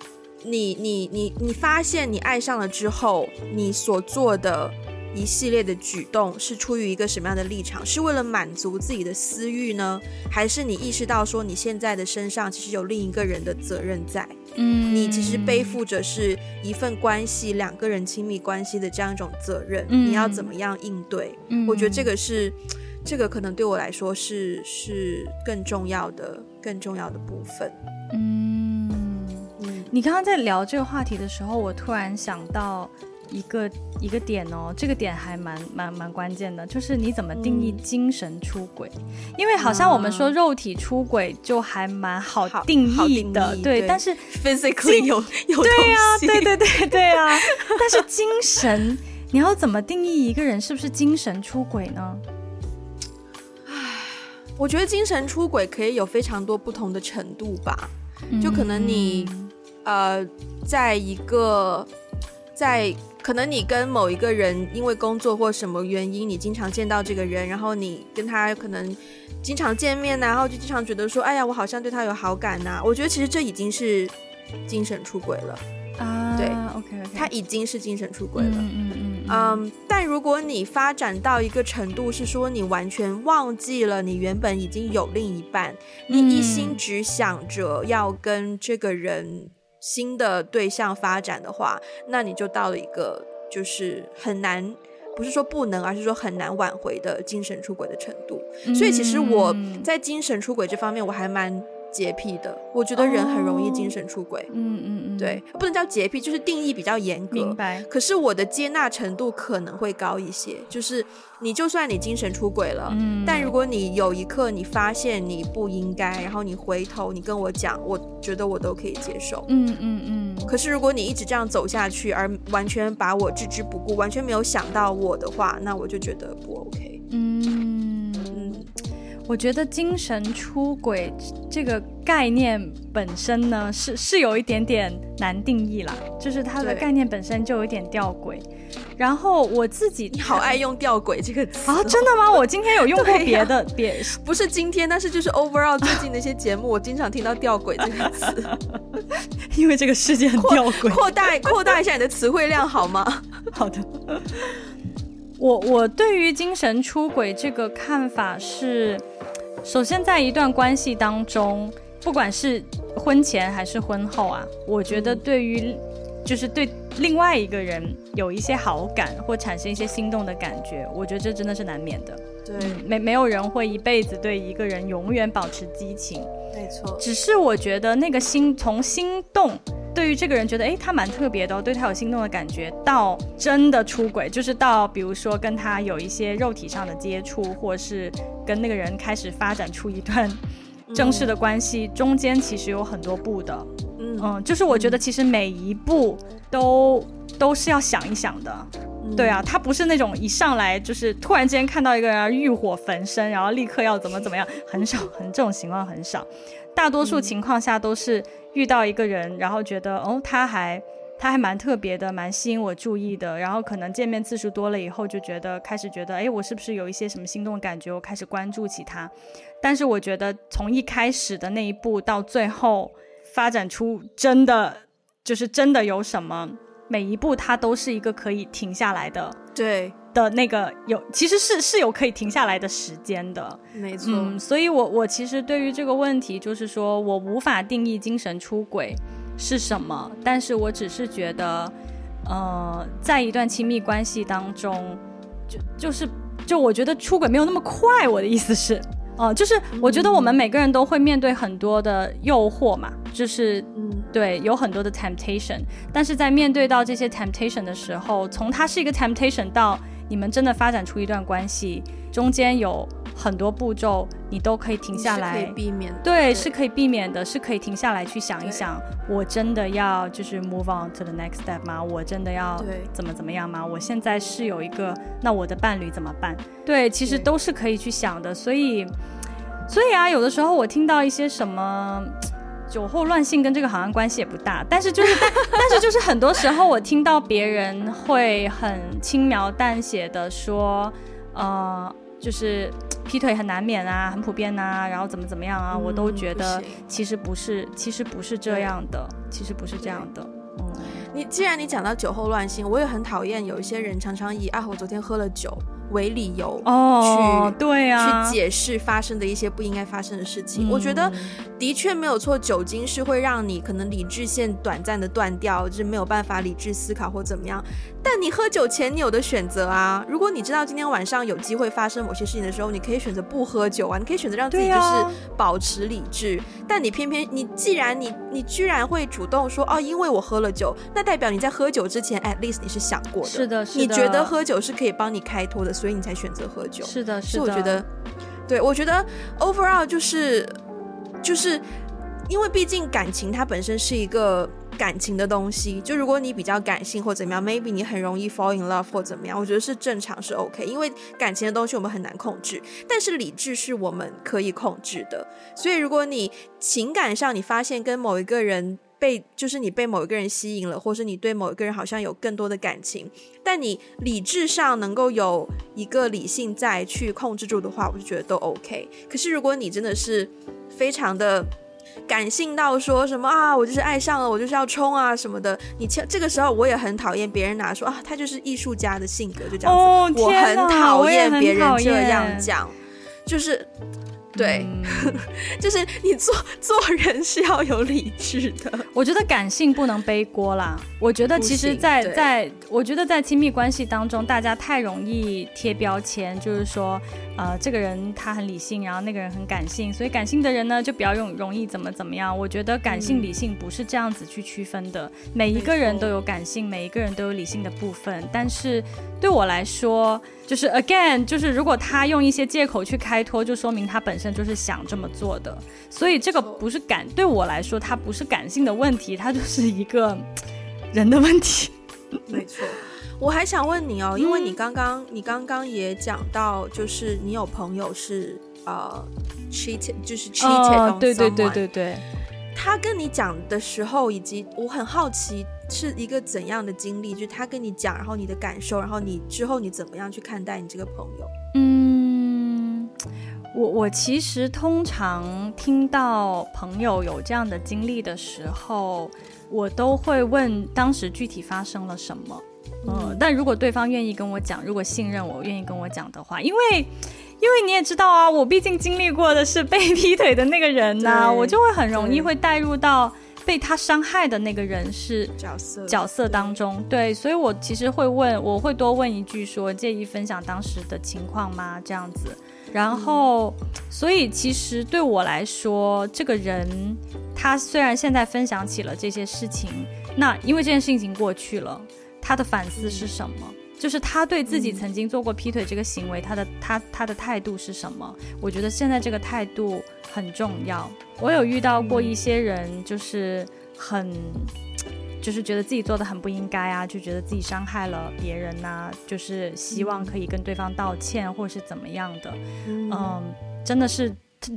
你你你你发现你爱上了之后，你所做的一系列的举动是出于一个什么样的立场？是为了满足自己的私欲呢，还是你意识到说你现在的身上其实有另一个人的责任在？嗯，你其实背负着是一份关系，两个人亲密关系的这样一种责任，嗯，你要怎么样应对？嗯，我觉得这个是，这个可能对我来说是是更重要的，更重要的部分。嗯。你刚刚在聊这个话题的时候，我突然想到一个一个点哦，这个点还蛮蛮蛮关键的，就是你怎么定义精神出轨？嗯、因为好像我们说肉体出轨就还蛮好定义的，义对，对，但是 physically 有有对呀、啊，对对对对啊，<laughs> 但是精神，你要怎么定义一个人是不是精神出轨呢？唉，我觉得精神出轨可以有非常多不同的程度吧，就可能你。嗯呃，在一个，在可能你跟某一个人因为工作或什么原因，你经常见到这个人，然后你跟他可能经常见面呐，然后就经常觉得说，哎呀，我好像对他有好感呐。我觉得其实这已经是精神出轨了啊。对，OK，他已经是精神出轨了。嗯嗯嗯。嗯，但如果你发展到一个程度，是说你完全忘记了你原本已经有另一半，你一心只想着要跟这个人。新的对象发展的话，那你就到了一个就是很难，不是说不能，而是说很难挽回的精神出轨的程度。嗯。所以其实我在精神出轨这方面，我还蛮。洁癖的，我觉得人很容易精神出轨。嗯嗯嗯，对，不能叫洁癖，就是定义比较严格。明白。可是我的接纳程度可能会高一些，就是你就算你精神出轨了，嗯，但如果你有一刻你发现你不应该，然后你回头你跟我讲，我觉得我都可以接受。嗯嗯嗯。可是如果你一直这样走下去，而完全把我置之不顾，完全没有想到我的话，那我就觉得不 OK。嗯。我觉得精神出轨这个概念本身呢，是是有一点点难定义啦，就是它的概念本身就有一点吊诡。然后我自己，你好爱用吊诡这个词啊？真的吗？<laughs> 我今天有用过别的，别、啊、不是今天，但是就是 overall 最近的一些节目，<laughs> 我经常听到吊诡这个词，<laughs> 因为这个世界很吊诡。扩大扩大一下你的词汇量好吗？好的。我我对于精神出轨这个看法是，首先在一段关系当中，不管是婚前还是婚后啊，我觉得对于就是对另外一个人有一些好感或产生一些心动的感觉，我觉得这真的是难免的。对，嗯、没没有人会一辈子对一个人永远保持激情，没错。只是我觉得那个心从心动，对于这个人觉得哎他蛮特别的、哦，对他有心动的感觉，到真的出轨，就是到比如说跟他有一些肉体上的接触，或是跟那个人开始发展出一段正式的关系，嗯、中间其实有很多步的。嗯嗯，就是我觉得其实每一步都都是要想一想的。对啊，他不是那种一上来就是突然间看到一个人欲火焚身，然后立刻要怎么怎么样，很少，很这种情况很少。大多数情况下都是遇到一个人，然后觉得哦，他还他还蛮特别的，蛮吸引我注意的，然后可能见面次数多了以后，就觉得开始觉得，哎，我是不是有一些什么心动的感觉？我开始关注起他。但是我觉得从一开始的那一步到最后发展出真的就是真的有什么。每一步它都是一个可以停下来的，对的那个有，其实是是有可以停下来的时间的，没错。嗯，所以我我其实对于这个问题，就是说我无法定义精神出轨是什么，但是我只是觉得，呃，在一段亲密关系当中，就就是就我觉得出轨没有那么快。我的意思是，哦、呃，就是我觉得我们每个人都会面对很多的诱惑嘛，就是。对，有很多的 temptation，但是在面对到这些 temptation 的时候，从它是一个 temptation 到你们真的发展出一段关系，中间有很多步骤，你都可以停下来，是可以避免的。对，对，是可以避免的，是可以停下来去想一想，我真的要就是 move on to the next step 吗？我真的要怎么怎么样吗？我现在是有一个，那我的伴侣怎么办？对，其实都是可以去想的。所以，所以啊，有的时候我听到一些什么。酒后乱性跟这个好像关系也不大，但是就是，但，<laughs> 但是就是很多时候我听到别人会很轻描淡写的说，呃，就是劈腿很难免啊，很普遍啊，然后怎么怎么样啊，我都觉得其实不是，其实不是这样的，其实不是这样的。嗯，你既然你讲到酒后乱性，我也很讨厌有一些人常常以啊，我昨天喝了酒。为理由哦，去对啊，去解释发生的一些不应该发生的事情。嗯、我觉得的确没有错，酒精是会让你可能理智线短暂的断掉，就是没有办法理智思考或怎么样。但你喝酒前你有的选择啊，如果你知道今天晚上有机会发生某些事情的时候，你可以选择不喝酒啊，你可以选择让自己就是保持理智。啊、但你偏偏你既然你你居然会主动说哦，因为我喝了酒，那代表你在喝酒之前 at least 你是想过的，是的，是的，你觉得喝酒是可以帮你开脱的。所以你才选择喝酒。是的，是的。所以我觉得，对，我觉得 overall 就是，就是因为毕竟感情它本身是一个感情的东西。就如果你比较感性或怎么样，maybe 你很容易 fall in love 或怎么样，我觉得是正常，是 OK。因为感情的东西我们很难控制，但是理智是我们可以控制的。所以如果你情感上你发现跟某一个人，被就是你被某一个人吸引了，或是你对某一个人好像有更多的感情，但你理智上能够有一个理性在去控制住的话，我就觉得都 OK。可是如果你真的是非常的感性到说什么啊，我就是爱上了，我就是要冲啊什么的，你这个时候我也很讨厌别人拿说啊，他就是艺术家的性格就这样子，哦、我很讨厌别人这样讲，就是。对，嗯、<laughs> 就是你做做人是要有理智的。<laughs> 我觉得感性不能背锅啦。我觉得其实在，在在，我觉得在亲密关系当中，大家太容易贴标签，就是说，呃，这个人他很理性，然后那个人很感性，所以感性的人呢就比较容容易怎么怎么样。我觉得感性理性不是这样子去区分的，嗯、每一个人都有感性，每一个人都有理性的部分。但是对我来说，就是 again，就是如果他用一些借口去开脱，就说明他本身就是想这么做的。所以这个不是感，对我来说，它不是感性的问题，它就是一个 <laughs> 人的问题。没错，我还想问你哦，因为你刚刚你刚刚也讲到，就是你有朋友是呃 cheated，就是 cheated，哦，对对对对对。他跟你讲的时候，以及我很好奇是一个怎样的经历，就是他跟你讲，然后你的感受，然后你之后你怎么样去看待你这个朋友？嗯，我我其实通常听到朋友有这样的经历的时候，我都会问当时具体发生了什么。嗯，嗯，但如果对方愿意跟我讲，如果信任我，愿意跟我讲的话，因为。因为你也知道啊，我毕竟经历过的是被劈腿的那个人呐、啊，我就会很容易会带入到被他伤害的那个人是角色角色当中，对，所以我其实会问，我会多问一句说，介意分享当时的情况吗？这样子，然后，所以其实对我来说，这个人他虽然现在分享起了这些事情，那因为这件事情已经过去了，他的反思是什么？嗯就是他对自己曾经做过劈腿这个行为，他的他他的态度是什么？我觉得现在这个态度很重要。我有遇到过一些人，就是很，就是觉得自己做的很不应该啊，就觉得自己伤害了别人呐，就是希望可以跟对方道歉或是怎么样的。嗯，真的是，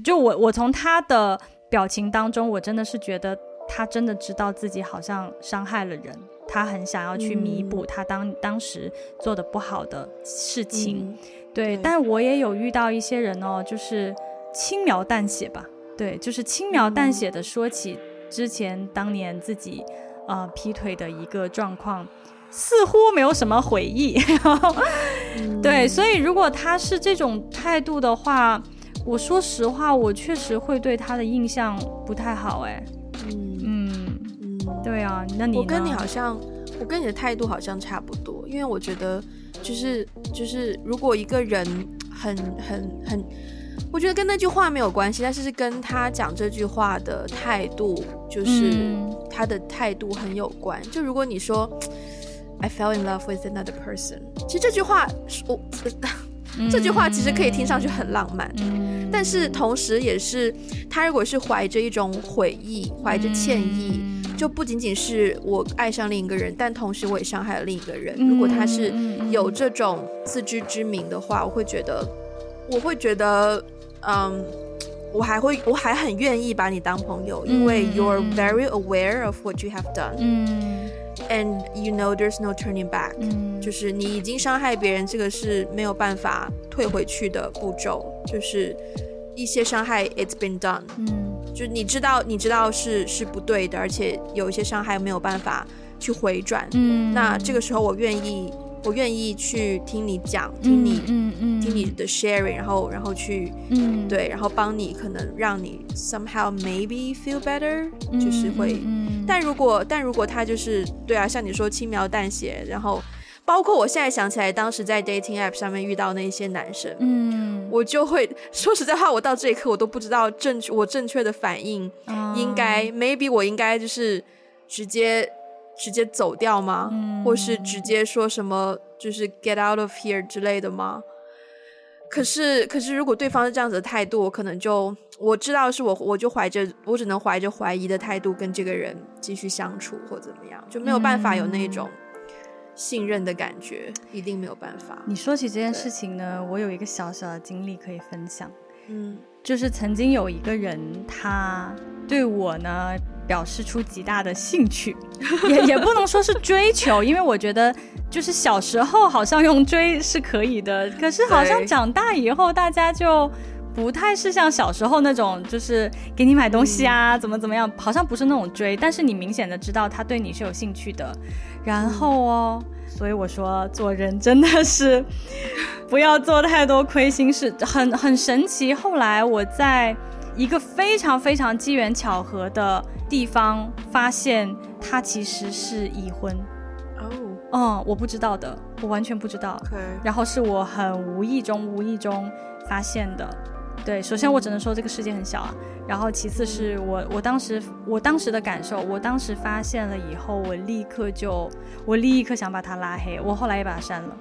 就我我从他的表情当中，我真的是觉得他真的知道自己好像伤害了人。他很想要去弥补他当、嗯、当时做的不好的事情，嗯、对。但我也有遇到一些人哦，就是轻描淡写吧，对，就是轻描淡写的说起之前当年自己呃劈腿的一个状况，似乎没有什么悔意。嗯、<laughs> 对，所以如果他是这种态度的话，我说实话，我确实会对他的印象不太好，哎。对啊，那你我跟你好像，我跟你的态度好像差不多，因为我觉得就是就是，如果一个人很很很，我觉得跟那句话没有关系，但是是跟他讲这句话的态度，就是他的态度很有关。嗯、就如果你说 I fell in love with another person，其实这句话我、嗯、这句话其实可以听上去很浪漫，嗯、但是同时也是他如果是怀着一种悔意，怀着歉意。嗯就不仅仅是我爱上另一个人，但同时我也伤害了另一个人。如果他是有这种自知之明的话，我会觉得，我会觉得，嗯，我还会，我还很愿意把你当朋友，因为 you're very aware of what you have done，嗯，and you know there's no turning back，嗯，就是你已经伤害别人，这个是没有办法退回去的步骤，就是一些伤害，it's been done，嗯。就你知道，你知道是是不对的，而且有一些伤害没有办法去回转。嗯，那这个时候我愿意，我愿意去听你讲，听你，嗯嗯，听你的 sharing，然后然后去，嗯，对，然后帮你可能让你 somehow maybe feel better，就是会。但如果但如果他就是对啊，像你说轻描淡写，然后。包括我现在想起来，当时在 dating app 上面遇到那些男生，嗯，我就会说实在话，我到这一刻我都不知道正确我正确的反应应该、嗯、maybe 我应该就是直接直接走掉吗？嗯、或是直接说什么就是 get out of here 之类的吗？可是可是如果对方是这样子的态度，我可能就我知道是我我就怀着我只能怀着怀疑的态度跟这个人继续相处或怎么样，就没有办法有那种。信任的感觉一定没有办法。你说起这件事情呢，我有一个小小的经历可以分享。嗯，就是曾经有一个人，他对我呢表示出极大的兴趣，<laughs> 也也不能说是追求，因为我觉得就是小时候好像用追是可以的，可是好像长大以后大家就不太是像小时候那种，就是给你买东西啊，嗯、怎么怎么样，好像不是那种追，但是你明显的知道他对你是有兴趣的。然后哦，所以我说做人真的是不要做太多亏心事，很很神奇。后来我在一个非常非常机缘巧合的地方发现，他其实是已婚。哦，嗯，我不知道的，我完全不知道。然后是我很无意中无意中发现的。对，首先我只能说这个世界很小啊，然后其次是我我当时我当时的感受，我当时发现了以后，我立刻就我立刻想把他拉黑，我后来也把他删了，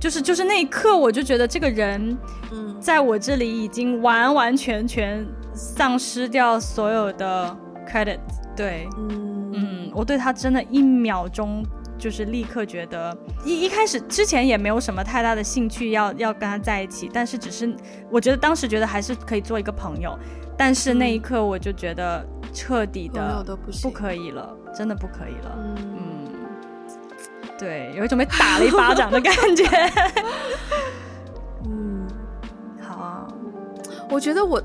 就是就是那一刻我就觉得这个人，嗯，在我这里已经完完全全丧失掉所有的 credit，对，嗯。嗯，我对他真的一秒钟。就是立刻觉得一一开始之前也没有什么太大的兴趣要要跟他在一起，但是只是我觉得当时觉得还是可以做一个朋友，但是那一刻我就觉得彻底的不可以了，真的不可以了。嗯，嗯，对，有一种被打了一巴掌的感觉。<laughs> 嗯，好啊，我觉得我。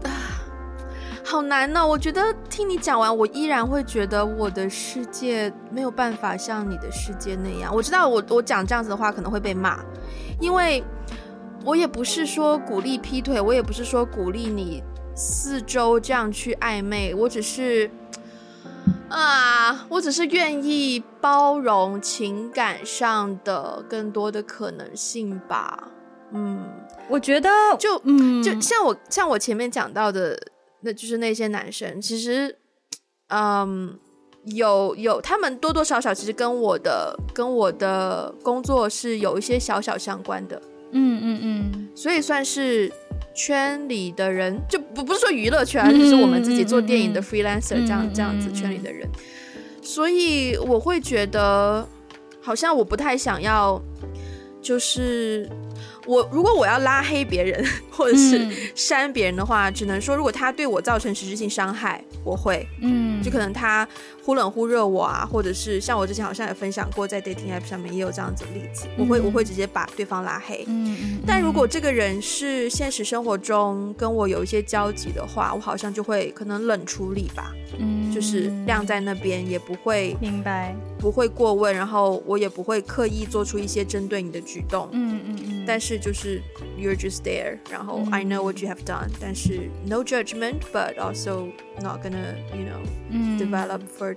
好难呢，我觉得听你讲完，我依然会觉得我的世界没有办法像你的世界那样。我知道我我讲这样子的话可能会被骂，因为我也不是说鼓励劈腿，我也不是说鼓励你四周这样去暧昧，我只是啊，我只是愿意包容情感上的更多的可能性吧。嗯，我觉得就嗯，就像我像我前面讲到的，那就是那些男生，其实，嗯，有有他们多多少少其实跟我的跟我的工作是有一些小小相关的。嗯嗯嗯，所以算是圈里的人，就不不是说娱乐圈，而是我们自己做电影的 freelancer 这样这样子圈里的人，所以我会觉得好像我不太想要，就是。我如果我要拉黑别人 <laughs> 或者是删别人的话，嗯，只能说如果他对我造成实质性伤害，我会，嗯，就可能他忽冷忽热我啊，或者是像我之前好像也分享过，在 dating app 上面也有这样子的例子，嗯，我会我会直接把对方拉黑。嗯，嗯，但如果这个人是现实生活中跟我有一些交集的话，我好像就会可能冷处理吧，嗯，就是晾在那边也不会明白，不会过问，然后我也不会刻意做出一些针对你的举动。嗯嗯嗯，但是。就是 you're just there，然后 I know what you have done，但是 no judgment，but also not gonna you know develop further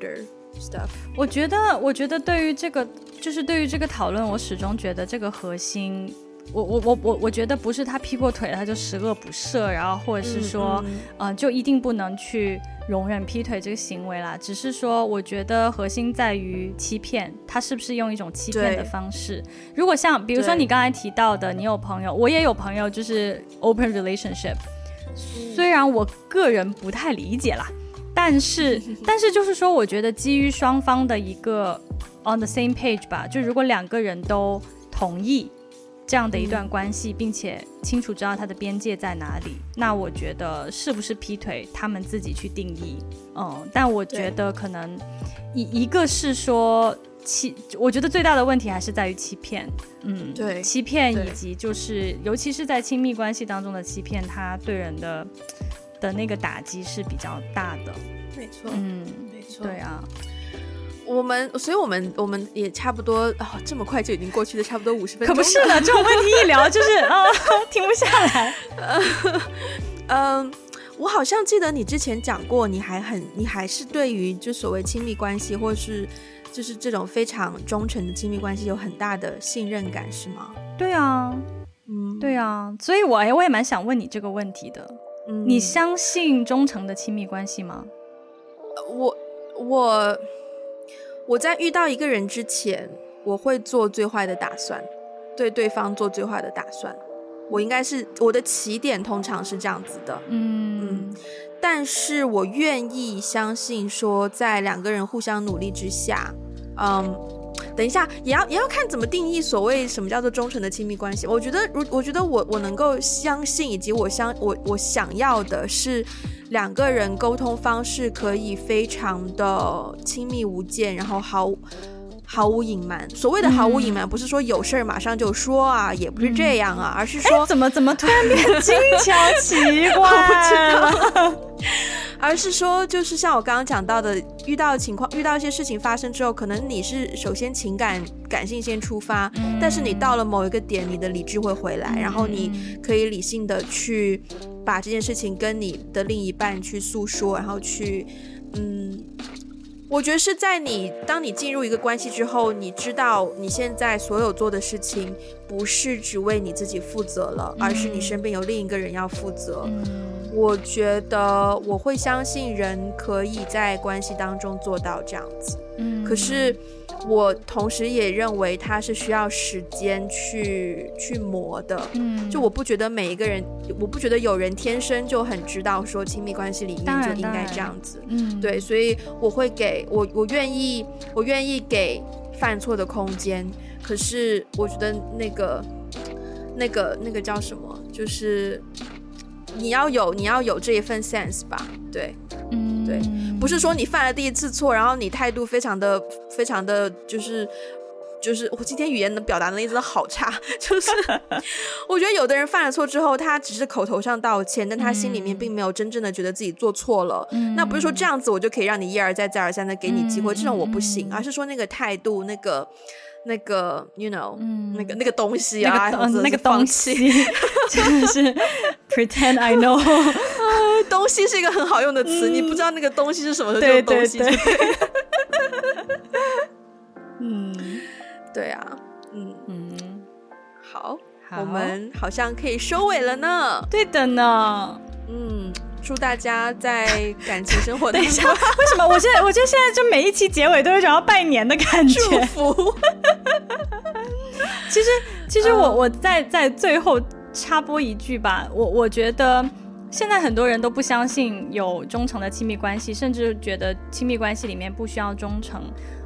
stuff。我觉得，我觉得对于这个，就是对于这个讨论，我始终觉得这个核心。我我我我我觉得不是他劈过腿他就十恶不赦，然后或者是说，呃，就一定不能去容忍劈腿这个行为啦。只是说，我觉得核心在于欺骗，他是不是用一种欺骗的方式？如果像比如说你刚才提到的，你有朋友，我也有朋友，就是 open relationship。虽然我个人不太理解啦，但是但是就是说，我觉得基于双方的一个 on the same page 吧，就如果两个人都同意。这样的一段关系，并且清楚知道他的边界在哪里，那我觉得是不是劈腿，他们自己去定义。嗯，但我觉得可能一一个是说欺，我觉得最大的问题还是在于欺骗。嗯，对，欺骗以及就是尤其是在亲密关系当中的欺骗，他对人的的那个打击是比较大的。没错，嗯，没错，对啊。我们，所以我们我们也差不多哦，这么快就已经过去了，差不多五十分钟。可不是呢，这种问题一聊就是啊、<laughs> 哦，停不下来。<laughs> 嗯，我好像记得你之前讲过，你还很，你还是对于就所谓亲密关系，或是就是这种非常忠诚的亲密关系，有很大的信任感，是吗？对啊，嗯，对啊，所以我哎，我也蛮想问你这个问题的。嗯，你相信忠诚的亲密关系吗？我我。我在遇到一个人之前，我会做最坏的打算，对对方做最坏的打算。我应该是我的起点通常是这样子的，嗯嗯。但是我愿意相信说，在两个人互相努力之下，嗯，等一下也要也要看怎么定义所谓什么叫做忠诚的亲密关系。我觉得，如我觉得我我能够相信，以及我相我我想要的是。两个人沟通方式可以非常的亲密无间，然后毫毫无隐瞒。所谓的毫无隐瞒，不是说有事儿马上就说啊，也不是这样啊，而是说怎么怎么突然变精巧奇怪，<laughs> 我不知道。而是说，就是像我刚刚讲到的，遇到情况，遇到一些事情发生之后，可能你是首先情感感性先出发，但是你到了某一个点，你的理智会回来，然后你可以理性的去。把这件事情跟你的另一半去诉说，然后去，嗯，我觉得是在你当你进入一个关系之后，你知道你现在所有做的事情不是只为你自己负责了，而是你身边有另一个人要负责。我觉得我会相信人可以在关系当中做到这样子，可是。我同时也认为他是需要时间去去磨的，嗯，就我不觉得每一个人，我不觉得有人天生就很知道说亲密关系里面就应该这样子，嗯，对，所以我会给我我愿意我愿意给犯错的空间，可是我觉得那个那个那个叫什么，就是你要有你要有这一份 sense 吧，对，嗯，对。不是说你犯了第一次错，然后你态度非常的、非常的就是，就是我今天语言的表达能力真的好差。<laughs> 就是 <laughs> 我觉得有的人犯了错之后，他只是口头上道歉，但他心里面并没有真正的觉得自己做错了。嗯，那不是说这样子我就可以让你一而再、再而三的给你机会，这种我不行，而是说那个态度、那个、那个，you know，嗯，那个那个东西啊，那个东西，<laughs> 真的是 pretend I know。<laughs> 东西是一个很好用的词，嗯、你不知道那个东西是什么的对东西。对对对 <laughs> 嗯，对啊，嗯嗯，好，好，我们好像可以收尾了呢。对的呢，嗯。祝大家在感情生活 <laughs> 等一下，为什么？我现在我觉得现在就每一期结尾都有种要拜年的感觉。祝福。其实，其实我我在在最后插播一句吧，我我觉得现在很多人都不相信有忠诚的亲密关系，甚至觉得亲密关系里面不需要忠诚。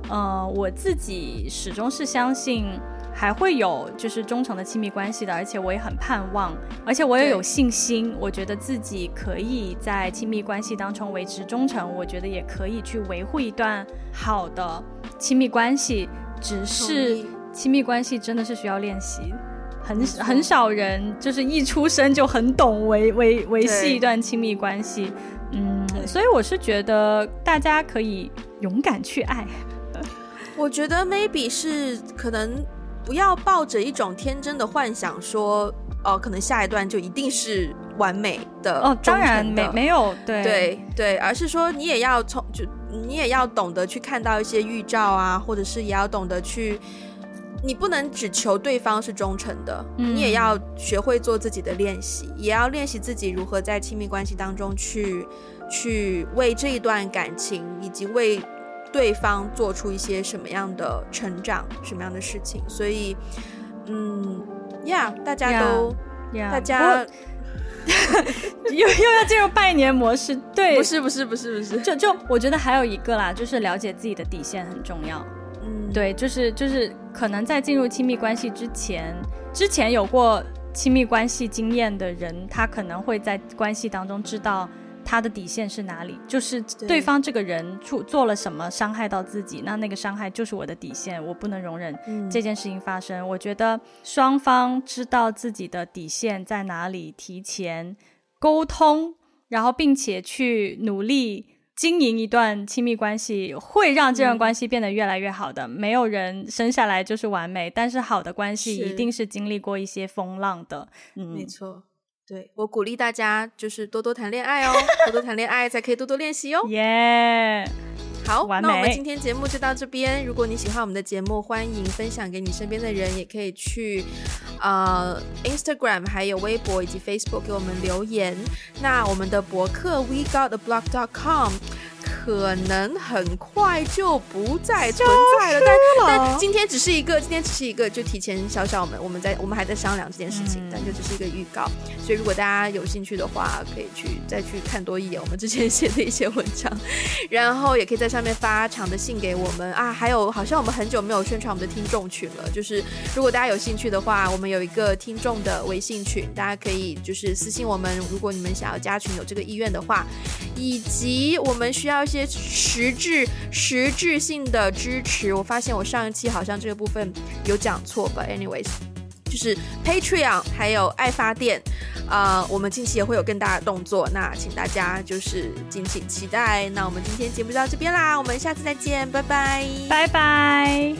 呃，我自己始终是相信。还会有就是忠诚的亲密关系的，而且我也很盼望，而且我也有信心，我觉得自己可以在亲密关系当中维持忠诚，我觉得也可以去维护一段好的亲密关系。只是亲密关系真的是需要练习，很很少人就是一出生就很懂维维维系一段亲密关系。嗯，所以我是觉得大家可以勇敢去爱。<laughs> 我觉得 maybe 是可能。不要抱着一种天真的幻想说，哦，可能下一段就一定是完美的哦，当然没没有，对对对，而是说你也要从就你也要懂得去看到一些预兆啊，或者是也要懂得去，你不能只求对方是忠诚的，嗯，你也要学会做自己的练习，也要练习自己如何在亲密关系当中去去为这一段感情以及为。对方做出一些什么样的成长，什么样的事情，所以，嗯，呀、yeah，大家都，yeah, yeah, 大家 <laughs> 又又要进入拜年模式，对，不是不是不是不是，就就我觉得还有一个啦，就是了解自己的底线很重要，嗯，对，就是就是可能在进入亲密关系之前，之前有过亲密关系经验的人，他可能会在关系当中知道。他的底线是哪里？就是对方这个人做做了什么伤害到自己，那那个伤害就是我的底线，我不能容忍这件事情发生。嗯。我觉得双方知道自己的底线在哪里，提前沟通，然后并且去努力经营一段亲密关系，会让这段关系变得越来越好的。嗯。没有人生下来就是完美，但是好的关系一定是经历过一些风浪的。嗯，没错。对，我鼓励大家就是多多谈恋爱哦，多多谈恋爱才可以多多练习哦。<laughs> 耶、yeah，好，那我们今天节目就到这边。如果你喜欢我们的节目，欢迎分享给你身边的人，也可以去呃 Instagram 还有微博以及 Facebook 给我们留言。那我们的博客 We Got A Blog dot com。可能很快就不再存在了，了但但今天只是一个，今天只是一个，就提前小小们我们在我们还在商量这件事情，嗯，但就只是一个预告。所以如果大家有兴趣的话，可以去再去看多一眼我们之前写的一些文章，然后也可以在上面发长的信给我们啊。还有，好像我们很久没有宣传我们的听众群了，就是如果大家有兴趣的话，我们有一个听众的微信群，大家可以就是私信我们，如果你们想要加群，有这个意愿的话，以及我们需要。些实质实质性的支持，我发现我上一期好像这个部分有讲错吧？Anyways，就是 Patreon 还有爱发电，啊、呃，我们近期也会有更大的动作，那请大家就是敬请期待。那我们今天节目就到这边啦，我们下次再见，拜拜，拜拜。